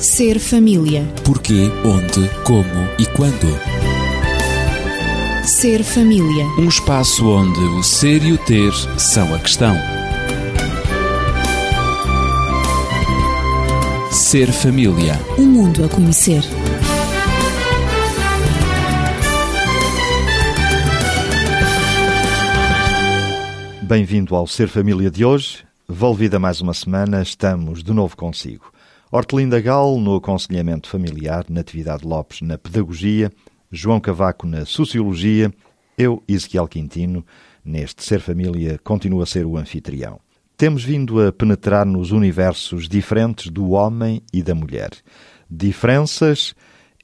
Ser família. Porquê, onde, como e quando. Ser família. Um espaço onde o ser e o ter são a questão. Ser família. Um mundo a conhecer. Bem-vindo ao Ser Família de hoje. Volvida mais uma semana, estamos de novo consigo. Hortelinda Gal no aconselhamento familiar, Natividade Lopes na pedagogia, João Cavaco na sociologia, eu, Ezequiel Quintino, neste Ser Família, continuo a ser o anfitrião. Temos vindo a penetrar nos universos diferentes do homem e da mulher. Diferenças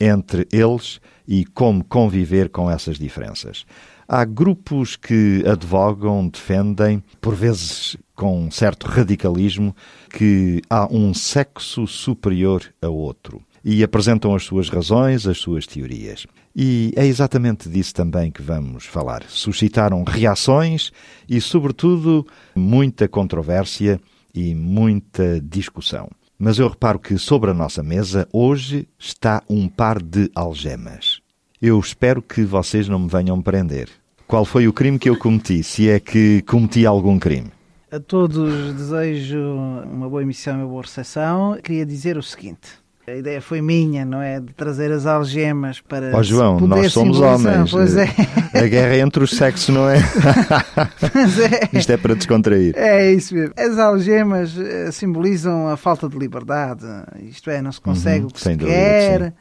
entre eles e como conviver com essas diferenças. Há grupos que advogam, defendem, por vezes com um certo radicalismo, que há um sexo superior a outro e apresentam as suas razões, as suas teorias. E é exatamente disso também que vamos falar. Suscitaram reações e, sobretudo, muita controvérsia e muita discussão. Mas eu reparo que sobre a nossa mesa hoje está um par de algemas. Eu espero que vocês não me venham prender. Qual foi o crime que eu cometi? Se é que cometi algum crime? A todos desejo uma boa emissão e uma boa recepção. Queria dizer o seguinte: a ideia foi minha, não é? De trazer as algemas para. Ó oh, João, nós somos homens. Pois é. A guerra é entre os sexos, não é? Mas é. Isto é para descontrair. É isso mesmo. As algemas eh, simbolizam a falta de liberdade. Isto é, não se consegue Uhum, o que se dúvida, quer, sim.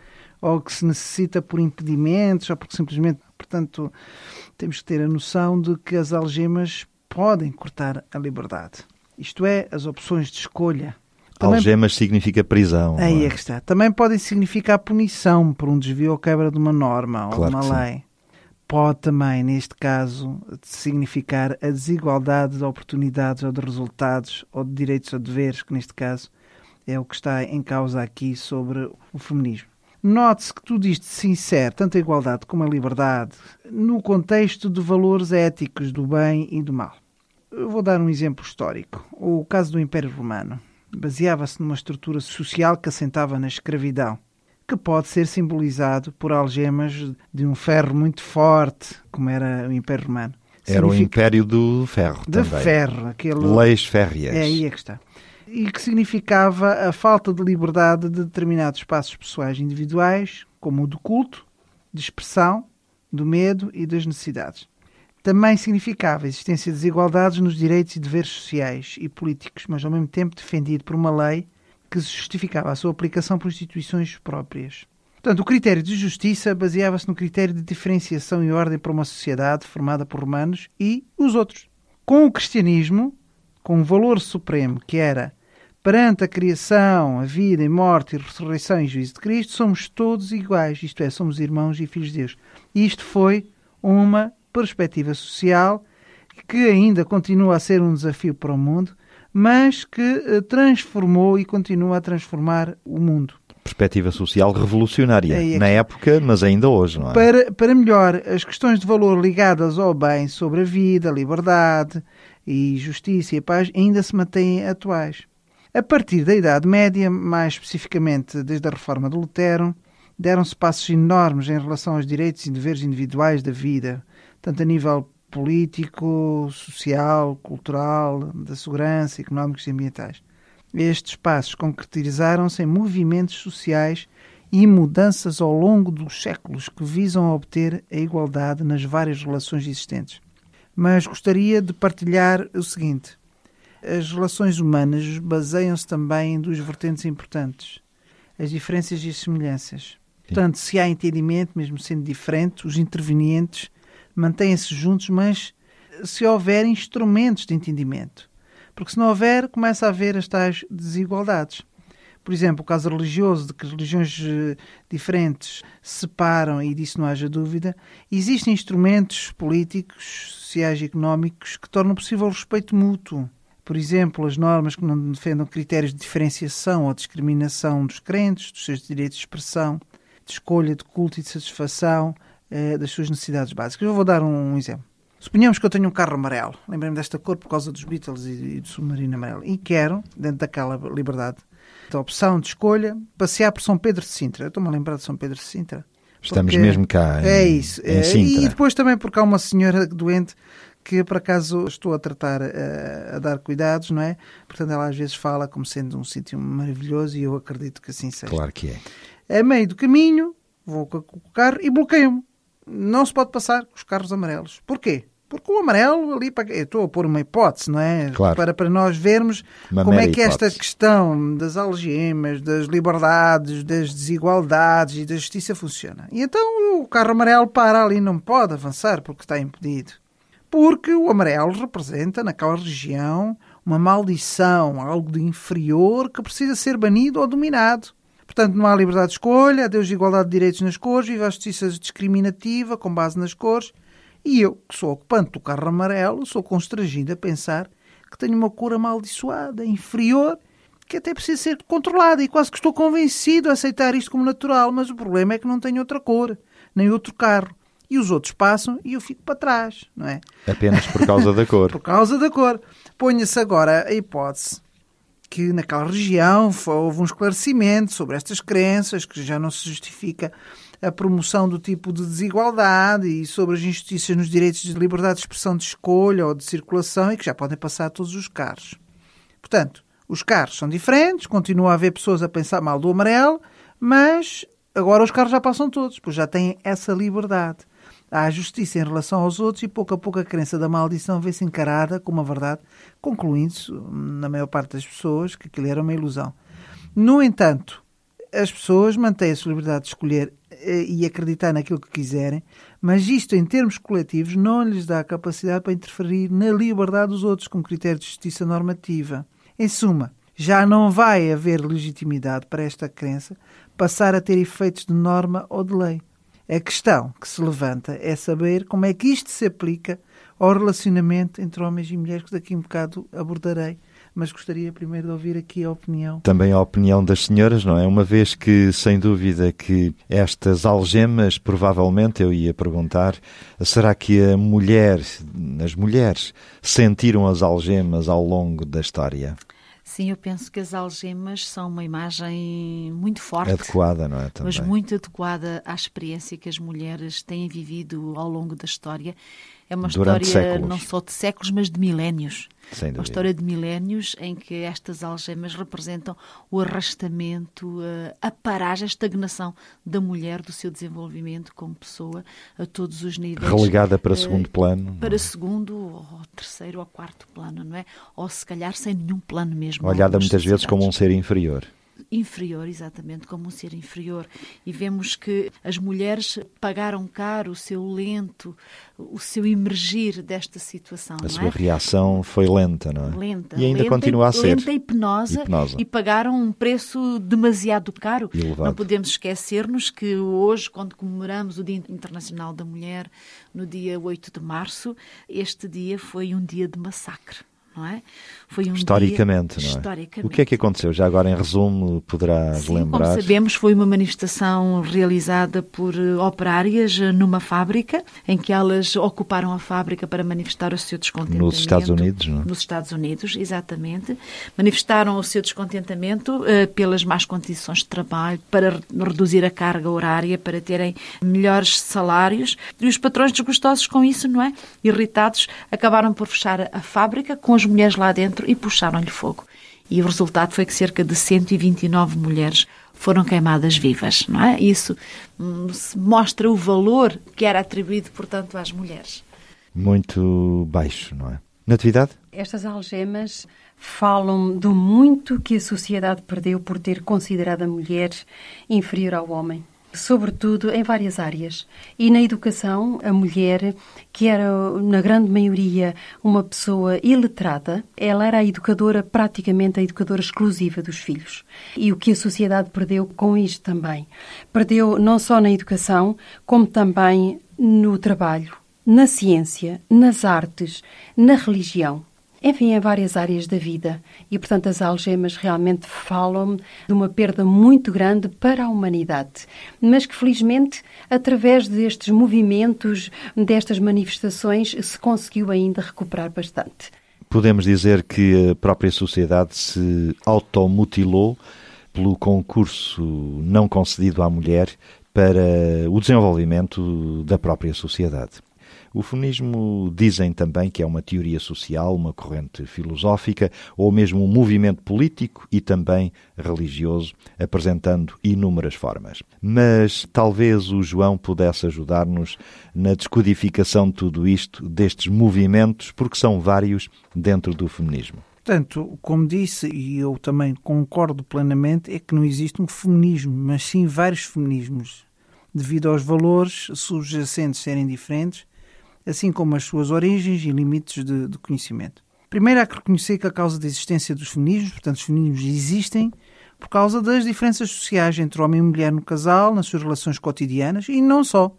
ou o que se necessita por impedimentos, ou porque simplesmente. Portanto, temos que ter a noção de que as algemas podem cortar a liberdade. Isto é, as opções de escolha. Também- Algemas significa prisão. Aí é? é que está. Também podem significar punição por um desvio ou quebra de uma norma ou Claro de uma sim. lei. Pode também, neste caso, significar a desigualdade de oportunidades ou de resultados ou de direitos ou deveres, que neste caso é o que está em causa aqui sobre o feminismo. Note-se que tudo isto se insere, tanto a igualdade como a liberdade, no contexto de valores éticos do bem e do mal. Eu vou dar um exemplo histórico. O caso do Império Romano baseava-se numa estrutura social que assentava na escravidão, que pode ser simbolizado por algemas de um ferro muito forte, como era o Império Romano. Era o Império do Ferro de também. ferro, aquele Leis férreas. é aí é que está. E que significava a falta de liberdade de determinados espaços pessoais individuais, como o do culto, de expressão, do medo e das necessidades. Também significava a existência de desigualdades nos direitos e deveres sociais e políticos, mas ao mesmo tempo defendido por uma lei que justificava a sua aplicação por instituições próprias. Portanto, o critério de justiça baseava-se no critério de diferenciação e ordem para uma sociedade formada por romanos e os outros. Com o cristianismo, com um valor supremo que era perante a criação, a vida e morte e ressurreição e juízo de Cristo, somos todos iguais, isto é, somos irmãos e filhos de Deus. Isto foi uma perspectiva social que ainda continua a ser um desafio para o mundo, mas que eh, transformou e continua a transformar o mundo. Perspectiva social revolucionária. É Na época, mas ainda hoje, não é? Para, para melhor, as questões de valor ligadas ao bem sobre a vida, a liberdade e justiça e a paz ainda se mantêm atuais. A partir da Idade Média, mais especificamente desde a reforma de Lutero, deram-se passos enormes em relação aos direitos e deveres individuais da vida, tanto a nível político, social, cultural, da segurança, económicos e ambientais. Estes passos concretizaram-se em movimentos sociais e mudanças ao longo dos séculos que visam obter a igualdade nas várias relações existentes. Mas gostaria de partilhar o seguinte: as relações humanas baseiam-se também em duas vertentes importantes: as diferenças e as semelhanças. Portanto, se há entendimento, mesmo sendo diferente, os intervenientes mantêm-se juntos, mas se houver instrumentos de entendimento. Porque se não houver, começa a haver as tais desigualdades. Por exemplo, o caso religioso, de que religiões eh, diferentes se separam e disso não haja dúvida, existem instrumentos políticos, sociais e económicos que tornam possível o respeito mútuo. Por exemplo, as normas que não defendam critérios de diferenciação ou discriminação dos crentes, dos seus direitos de expressão, de escolha, de culto e de satisfação eh, das suas necessidades básicas. Eu vou dar um, exemplo. Suponhamos que eu tenho um carro amarelo, lembrei-me desta cor por causa dos Beatles e, e do submarino amarelo, e quero, dentro daquela liberdade, de opção, de escolha, passear por São Pedro de Sintra. Eu estou-me a lembrar de São Pedro de Sintra. Estamos mesmo cá em, é isso. em É, Sintra. E depois também porque há uma senhora doente que por acaso estou a tratar, eh, a, dar cuidados, não é? Portanto, ela às vezes fala como sendo um sítio maravilhoso e eu acredito que assim seja. Claro que é. A meio do caminho, vou com o carro e bloqueio-me. Não se pode passar com os carros amarelos. Porquê? Porque o amarelo ali, para... eu estou a pôr uma hipótese, não é? Claro. Para, para nós vermos Uma como é que esta hipótese. questão das algemas, das liberdades, das desigualdades e da justiça funciona. E então o carro amarelo para ali, não pode avançar porque está impedido. Porque o amarelo representa, naquela região, uma maldição, algo de inferior que precisa ser banido ou dominado. Portanto, não há liberdade de escolha, adeus de igualdade de direitos nas cores, viva a justiça discriminativa com base nas cores. E eu, que sou ocupante do carro amarelo, sou constrangido a pensar que tenho uma cor amaldiçoada, inferior, que até precisa ser controlada. E quase que estou convencido a aceitar isto como natural. Mas o problema é que não tenho outra cor, nem outro carro. E os outros passam e eu fico para trás, não é? Apenas por causa da cor. Por causa da cor. Ponha-se agora a hipótese que naquela região houve um esclarecimento sobre estas crenças, que já não se justifica a promoção do tipo de desigualdade e sobre as injustiças nos direitos de liberdade de expressão de escolha ou de circulação e que já podem passar todos os carros. Portanto, os carros são diferentes, continua a haver pessoas a pensar mal do amarelo, mas agora os carros já passam todos, pois já têm essa liberdade. Há justiça em relação aos outros e pouco a pouco a crença da maldição vê-se encarada como uma verdade, concluindo-se, na maior parte das pessoas, que aquilo era uma ilusão. No entanto, as pessoas mantêm a sua liberdade de escolher eh, e acreditar naquilo que quiserem, mas isto, em termos coletivos, não lhes dá a capacidade para interferir na liberdade dos outros com critério de justiça normativa. Em suma, já não vai haver legitimidade para esta crença passar a ter efeitos de norma ou de lei. A questão que se levanta é saber como é que isto se aplica ao relacionamento entre homens e mulheres, que daqui um bocado abordarei, mas gostaria primeiro de ouvir aqui a opinião. Também a opinião das senhoras, não é? Uma vez que, sem dúvida, que estas algemas, provavelmente, eu ia perguntar, será que a mulher, as mulheres, sentiram as algemas ao longo da história? Sim, eu penso que as algemas são uma imagem muito forte. Adequada, não é? Também. Mas muito adequada à experiência que as mulheres têm vivido ao longo da história. É uma Durante história séculos. não só de séculos, mas de milénios. Sem Uma história de milénios em que estas algemas representam o arrastamento, eh, a paragem, a estagnação da mulher, do seu desenvolvimento como pessoa, a todos os níveis. Relegada para Eh, segundo plano. Para segundo, ou terceiro, ou quarto plano, não é? Ou se calhar sem nenhum plano mesmo. Olhada muitas vezes como um ser inferior. Inferior, exatamente, como um ser inferior. E vemos que as mulheres pagaram caro o seu lento, o seu emergir desta situação, A sua é? reação foi lenta, não é? Lenta, E ainda lenta continua a ser. Lenta e penosa, E penosa. e pagaram um preço demasiado caro. Elevado. Não podemos esquecer-nos que hoje, quando comemoramos o Dia Internacional da Mulher, no dia 8 de março, este dia foi um dia de massacre. Não é? Foi um Historicamente, dia... não é? Historicamente. O que é que aconteceu? Já agora, em resumo, poderás Sim, lembrar? como sabemos, foi uma manifestação realizada por eh, operárias eh, numa fábrica, em que elas ocuparam a fábrica para manifestar o seu descontentamento. Nos Estados Unidos, não é? Nos Estados Unidos, exatamente. Manifestaram o seu descontentamento eh, pelas más condições de trabalho, para re- reduzir a carga horária, para terem melhores salários. E os patrões desgostosos com isso, não é? Irritados, acabaram por fechar a- a fábrica com as mulheres lá dentro e puxaram-lhe fogo. E o resultado foi que cerca de 129 mulheres foram queimadas vivas, não é? Isso hum, mostra o valor que era atribuído, portanto, às mulheres. Muito baixo, não é? Natividade? Estas algemas falam do muito que a sociedade perdeu por ter considerado a mulher inferior ao homem. Sobretudo em várias áreas. E na educação, a mulher, que era na grande maioria uma pessoa iletrada, ela era a educadora, praticamente a educadora exclusiva dos filhos. E o que a sociedade perdeu com isto também. Perdeu não só na educação, como também no trabalho, na ciência, nas artes, na religião. Enfim, em várias áreas da vida. E, portanto, as algemas realmente falam de uma perda muito grande para a humanidade. Mas que, felizmente, através destes movimentos, destas manifestações, se conseguiu ainda recuperar bastante. Podemos dizer que a própria sociedade se automutilou pelo concurso não concedido à mulher para o desenvolvimento da própria sociedade. O feminismo dizem também que é uma teoria social, uma corrente filosófica ou mesmo um movimento político e também religioso, apresentando inúmeras formas. Mas talvez o João pudesse ajudar-nos na descodificação de tudo isto, destes movimentos, porque são vários dentro do feminismo. Portanto, como disse, e eu também concordo plenamente, é que não existe um feminismo, mas sim vários feminismos. Devido aos valores subjacentes serem diferentes, assim como as suas origens e limites de, de conhecimento. Primeiro há que reconhecer que a causa da existência dos feminismos, portanto, os feminismos existem por causa das diferenças sociais entre homem e mulher no casal, nas suas relações cotidianas e não só,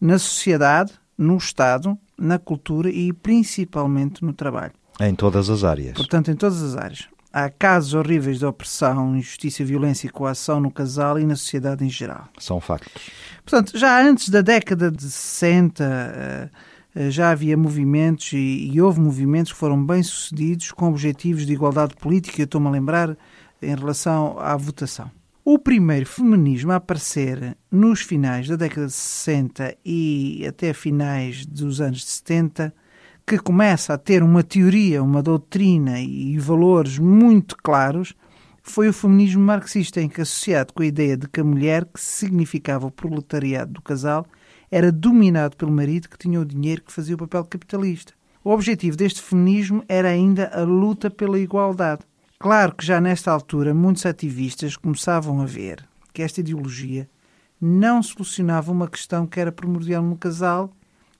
na sociedade, no Estado, na cultura e principalmente no trabalho. Em todas as áreas. Portanto, em todas as áreas. Há casos horríveis de opressão, injustiça, violência e coação no casal e na sociedade em geral. São factos. Portanto, já antes da década de 60, eh, já havia movimentos e, e houve movimentos que foram bem-sucedidos com objetivos de igualdade política. Estou-me a lembrar em relação à votação. O primeiro feminismo a aparecer nos finais da década de 60 e até finais dos anos 70, que começa a ter uma teoria, uma doutrina e valores muito claros, foi o feminismo marxista, em que, associado com a ideia de que a mulher, que significava o proletariado do casal, era dominado pelo marido que tinha o dinheiro que fazia o papel capitalista. O objetivo deste feminismo era ainda a luta pela igualdade. Claro que já nesta altura muitos ativistas começavam a ver que esta ideologia não solucionava uma questão que era primordial no casal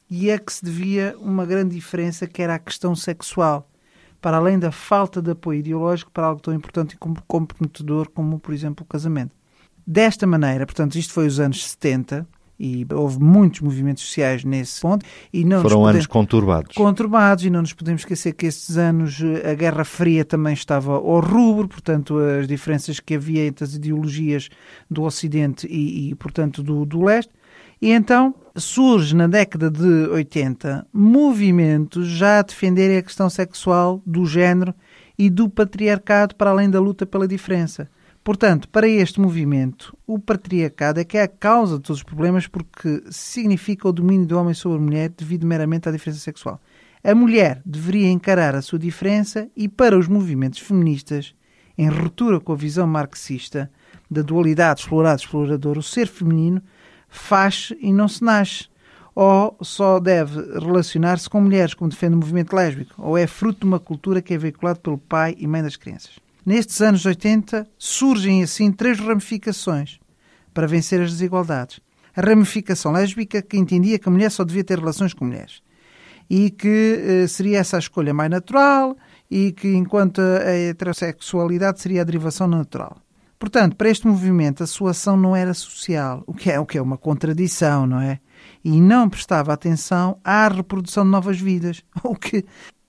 e é que se devia uma grande diferença que era a questão sexual, para além da falta de apoio ideológico para algo tão importante e comprometedor como, por exemplo, o casamento. Desta maneira, portanto, isto foi os anos 70, e houve muitos movimentos sociais nesse ponto. E não Foram podemos, anos conturbados. Conturbados, e não nos podemos esquecer que estes anos eh, a Guerra Fria também estava ao rubro, portanto, as diferenças que havia entre as ideologias do Ocidente e, e portanto, do, do Leste. E então surge na década de 80 movimentos já a defenderem a questão sexual, do género e do patriarcado para além da luta pela diferença. Portanto, para este movimento, o patriarcado é que é a causa de todos os problemas porque significa o domínio do homem sobre a mulher devido meramente à diferença sexual. A mulher deveria encarar a sua diferença e, para os movimentos feministas, em ruptura com a visão marxista da dualidade explorado-explorador, o ser feminino faz e não se nasce. Ou só deve relacionar-se com mulheres, como defende o movimento lésbico, ou é fruto de uma cultura que é veiculada pelo pai e mãe das crianças. Nestes anos 80 surgem assim três ramificações para vencer as desigualdades. A ramificação lésbica, que entendia que a mulher só devia ter relações com mulheres e que eh, seria essa a escolha mais natural e que, enquanto a heterossexualidade seria a derivação natural. Portanto, para este movimento, a sua ação não era social, o que é, o que é uma contradição, não é? E não prestava atenção à reprodução de novas vidas, o que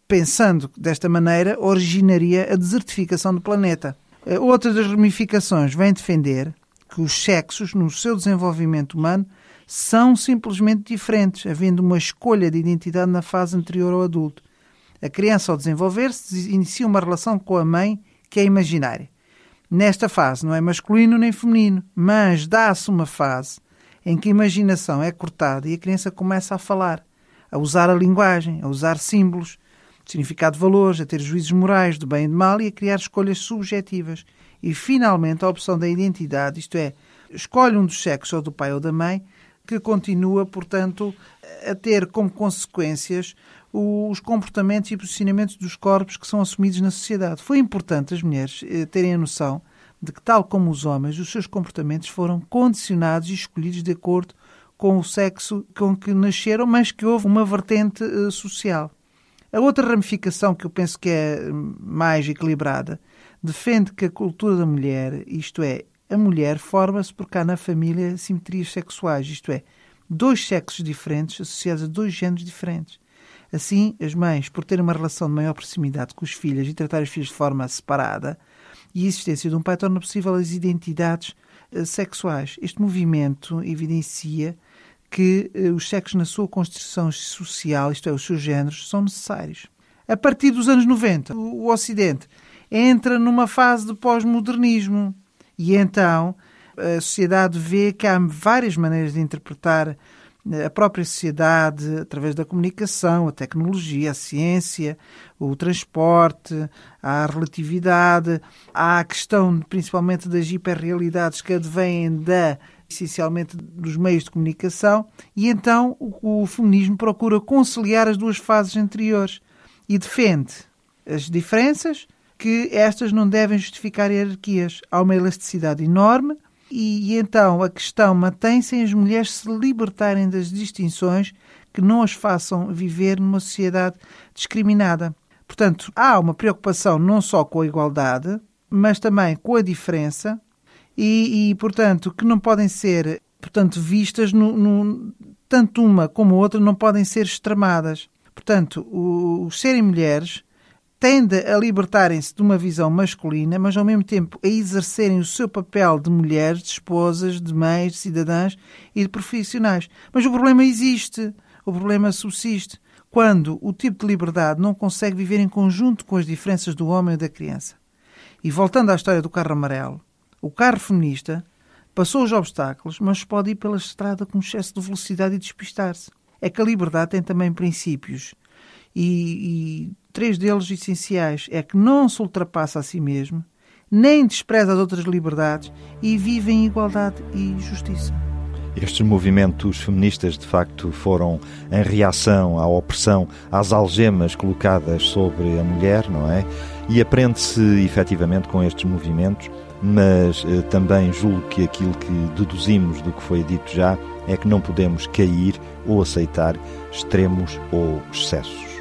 pensando desta maneira, originaria a desertificação do planeta. Eh, outra das ramificações vem defender que os sexos, no seu desenvolvimento humano, são simplesmente diferentes, havendo uma escolha de identidade na fase anterior ao adulto. A criança, ao desenvolver-se, inicia uma relação com a mãe que é imaginária. Nesta fase não é masculino nem feminino, mas dá-se uma fase em que a imaginação é cortada e a criança começa a falar, a usar a linguagem, a usar símbolos, significado de valores, a ter juízos morais do bem e do mal e a criar escolhas subjetivas. E, finalmente, a opção da identidade, isto é, escolhe um dos sexos, ou do pai ou da mãe, que continua, portanto, a ter como consequências os comportamentos e posicionamentos dos corpos que são assumidos na sociedade. Foi importante as mulheres eh, terem a noção de que, tal como os homens, os seus comportamentos foram condicionados e escolhidos de acordo com o sexo com que nasceram, mas que houve uma vertente eh, social. A outra ramificação que eu penso que é mais equilibrada defende que a cultura da mulher, isto é, a mulher forma-se porque há na família simetrias sexuais, isto é, dois sexos diferentes associados a dois géneros diferentes. Assim, as mães, por terem uma relação de maior proximidade com os filhos e tratar os filhos de forma separada, e a existência de um pai torna possível as identidades eh, sexuais. Este movimento evidencia que eh, os sexos na sua constituição social, isto é, os seus géneros, são necessários. A partir dos anos 90, o Ocidente entra numa fase de pós-modernismo e então a sociedade vê que há várias maneiras de interpretar a própria sociedade através da comunicação, a tecnologia, a ciência, o transporte, a relatividade, há a questão principalmente das hiperrealidades que advêm da essencialmente dos meios de comunicação, e então o, o feminismo procura conciliar as duas fases anteriores e defende as diferenças, que estas não devem justificar hierarquias. Há uma elasticidade enorme e, e então a questão mantém-se em as mulheres se libertarem das distinções que não as façam viver numa sociedade discriminada. Portanto, há uma preocupação não só com a igualdade, mas também com a diferença e, e portanto, que não podem ser portanto, vistas, no, no, tanto uma como a outra não podem ser extremadas. Portanto, os serem mulheres tende a libertarem-se de uma visão masculina, mas ao mesmo tempo a exercerem o seu papel de mulheres, de esposas, de mães, de cidadãs e de profissionais. Mas o problema existe, o problema subsiste, quando o tipo de liberdade não consegue viver em conjunto com as diferenças do homem e da criança. E voltando à história do carro amarelo, o carro feminista passou os obstáculos, mas pode ir pela estrada com excesso de velocidade e despistar-se. É que a liberdade tem também princípios. E, e três deles essenciais é que não se ultrapassa a si mesmo, nem despreza as outras liberdades e vive em igualdade e justiça. Estes movimentos feministas, de facto, foram em reação à opressão, às algemas colocadas sobre a mulher, não é? E aprende-se efetivamente com estes movimentos mas eh, também julgo que aquilo que deduzimos do que foi dito já é que não podemos cair ou aceitar extremos ou excessos.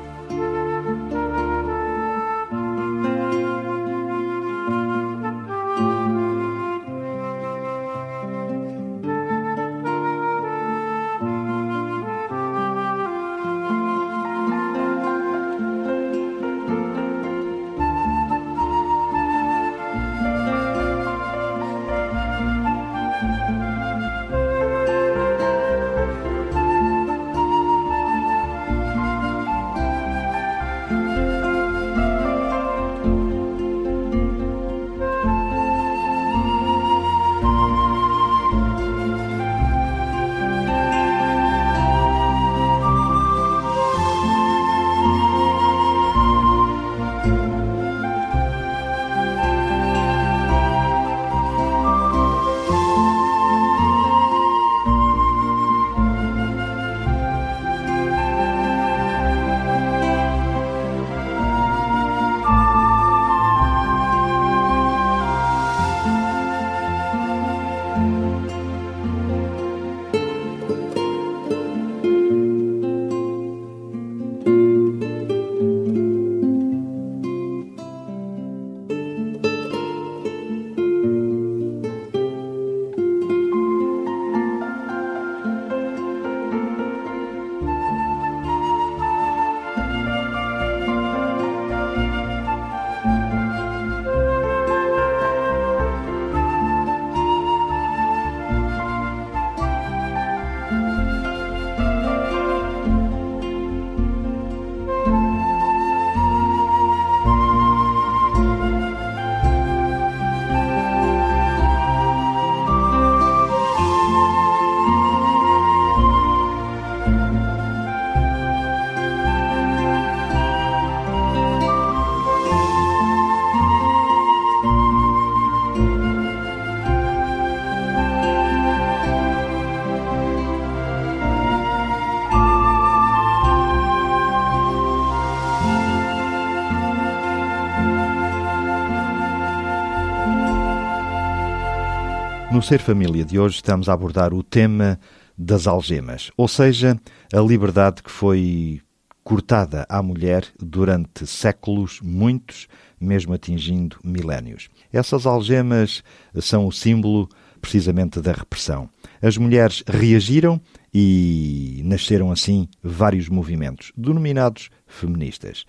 No Ser Família de hoje estamos a abordar o tema das algemas, ou seja, a liberdade que foi cortada à mulher durante séculos, muitos, mesmo atingindo milénios. Essas algemas são o símbolo precisamente da repressão. As mulheres reagiram e nasceram assim vários movimentos, denominados feministas.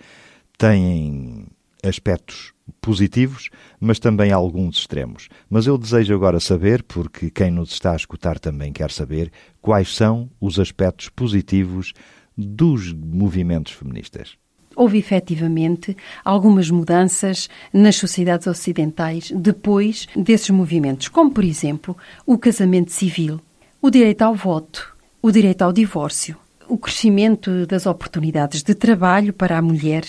Têm aspectos positivos, mas também alguns extremos. Mas eu desejo agora saber, porque quem nos está a escutar também quer saber, quais são os aspectos positivos dos movimentos feministas. houve efetivamente algumas mudanças nas sociedades ocidentais depois desses movimentos, como, por exemplo, o casamento civil, o direito ao voto, o direito ao divórcio, o crescimento das oportunidades de trabalho para a mulher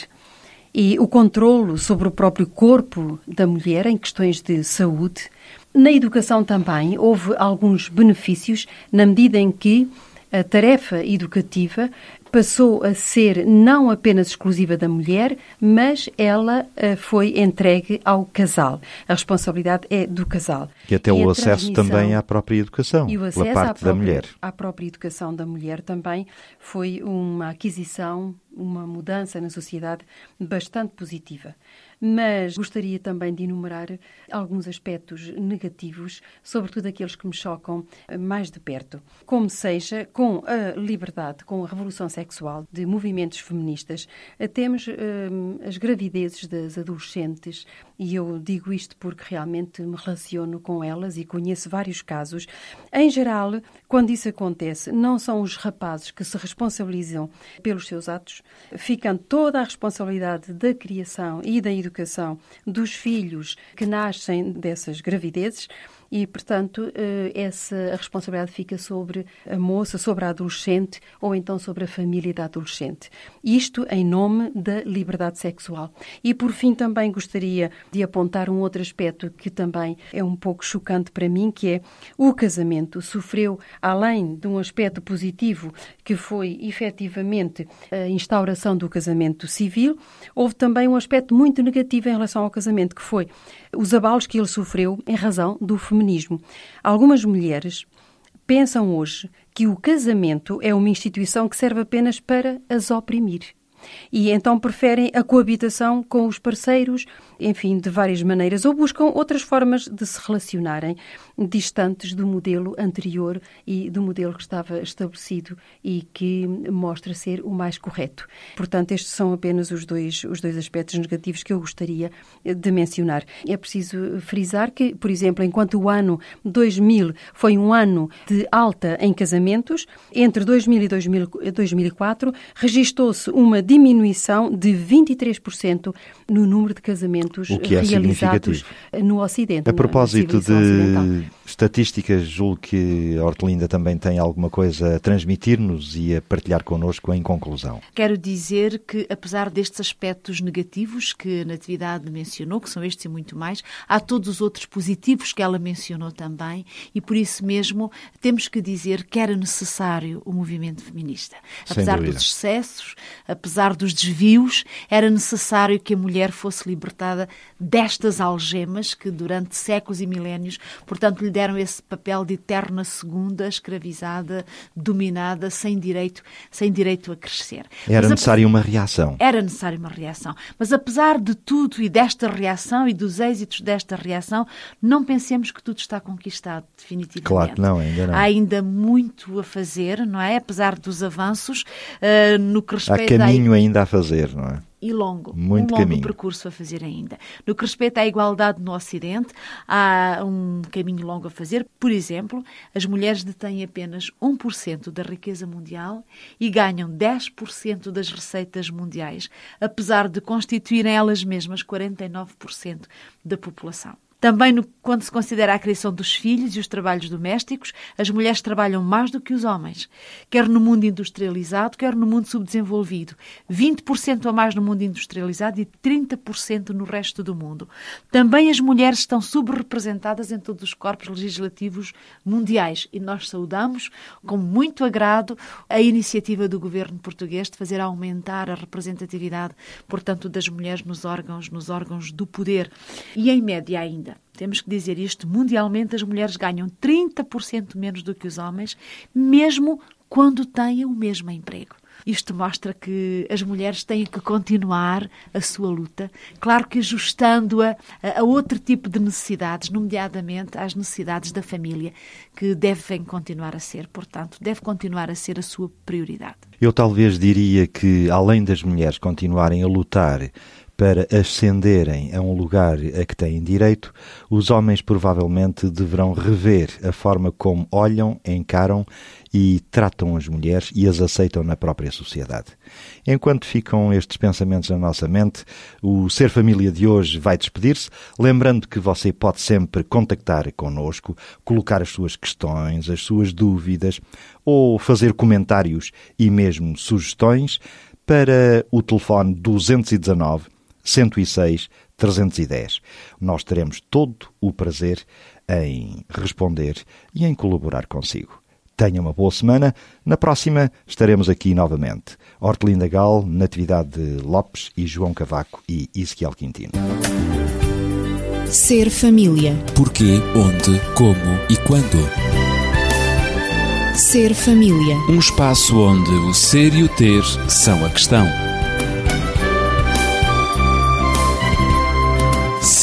e o controlo sobre o próprio corpo da mulher em questões de saúde. Na educação também houve alguns benefícios na medida em que a tarefa educativa passou a ser não apenas exclusiva da mulher, mas ela uh, foi entregue ao casal. A responsabilidade é do casal. E até e o acesso também à própria educação, e o acesso pela parte própria, da mulher. À própria educação da mulher também foi uma aquisição, uma mudança na sociedade bastante positiva mas gostaria também de enumerar alguns aspectos negativos, sobretudo aqueles que me chocam mais de perto. Como seja, com a liberdade, com a revolução sexual de movimentos feministas, temos hum, as gravidezes das adolescentes, e eu digo isto porque realmente me relaciono com elas e conheço vários casos. Em geral, quando isso acontece, não são os rapazes que se responsabilizam pelos seus atos, ficam toda a responsabilidade da criação e da educação dos filhos que nascem dessas gravidezes e, portanto, eh, essa responsabilidade fica sobre a moça, sobre a adolescente ou então sobre a família da adolescente. Isto em nome da liberdade sexual. E, por fim, também gostaria de apontar um outro aspecto que também é um pouco chocante para mim, que é o casamento sofreu, além de um aspecto positivo, que foi efetivamente a instauração do casamento civil, houve também um aspecto muito negativo em relação ao casamento, que foi os abalos que ele sofreu em razão do feminismo. Algumas mulheres pensam hoje que o casamento é uma instituição que serve apenas para as oprimir e então preferem a coabitação com os parceiros, enfim, de várias maneiras, ou buscam outras formas de se relacionarem distantes do modelo anterior e do modelo que estava estabelecido e que mostra ser o mais correto. Portanto, estes são apenas os dois, os dois aspectos negativos que eu gostaria de mencionar. É preciso frisar que, por exemplo, enquanto o ano 2000 foi um ano de alta em casamentos, entre 2000 e 2004 registou-se uma diminuição de 23% no número de casamentos o que é realizados no Ocidente. A propósito de estatísticas, julgo que a Hortelinda também tem alguma coisa a transmitir-nos e a partilhar connosco em conclusão. Quero dizer que, apesar destes aspectos negativos que a Natividade mencionou, que são estes e muito mais, há todos os outros positivos que ela mencionou também e por isso mesmo temos que dizer que era necessário o movimento feminista. Apesar dos excessos, apesar dos desvios, era necessário que a mulher fosse libertada destas algemas que durante séculos e milénios, portanto, lhe deram esse papel de eterna segunda, escravizada, dominada, sem direito, sem direito a crescer. Era Mas, necessária uma reação. Era necessária uma reação. Mas apesar de tudo e desta reação e dos êxitos desta reação, não pensemos que tudo está conquistado definitivamente. Claro que não, ainda não. Há ainda muito a fazer, não é? Apesar dos avanços, uh, no que respeita... Há caminho a... ainda a fazer, não é? E longo. Muito um longo caminho. percurso a fazer ainda. No que respeita à igualdade no Ocidente, há um caminho longo a fazer. Por exemplo, as mulheres detêm apenas 1% da riqueza mundial e ganham 10% das receitas mundiais, apesar de constituírem elas mesmas 49% da população. Também no, quando se considera a criação dos filhos e os trabalhos domésticos, as mulheres trabalham mais do que os homens, quer no mundo industrializado, quer no mundo subdesenvolvido. 20% a mais no mundo industrializado e 30% no resto do mundo. Também as mulheres estão subrepresentadas em todos os corpos legislativos mundiais e nós saudamos com muito agrado a iniciativa do governo português de fazer aumentar a representatividade, portanto, das mulheres nos órgãos, nos órgãos do poder. E em média ainda temos que dizer isto, mundialmente as mulheres ganham 30% menos do que os homens, mesmo quando têm o mesmo emprego. Isto mostra que as mulheres têm que continuar a sua luta, claro que ajustando-a a outro tipo de necessidades, nomeadamente às necessidades da família, que devem continuar a ser, portanto, deve continuar a ser a sua prioridade. Eu talvez diria que, além das mulheres continuarem a lutar para ascenderem a um lugar a que têm direito, os homens provavelmente deverão rever a forma como olham, encaram e tratam as mulheres e as aceitam na própria sociedade. Enquanto ficam estes pensamentos na nossa mente, o Ser Família de hoje vai despedir-se, lembrando que você pode sempre contactar connosco, colocar as suas questões, as suas dúvidas ou fazer comentários e mesmo sugestões para o telefone 219 106 310. Nós teremos todo o prazer em responder e em colaborar consigo. Tenha uma boa semana. Na próxima estaremos aqui novamente. Hortelinda Gal, Natividade de Lopes e João Cavaco e Ezequiel Quintino. Ser família. Porquê, onde, como e quando. Ser família. Um espaço onde o ser e o ter são a questão.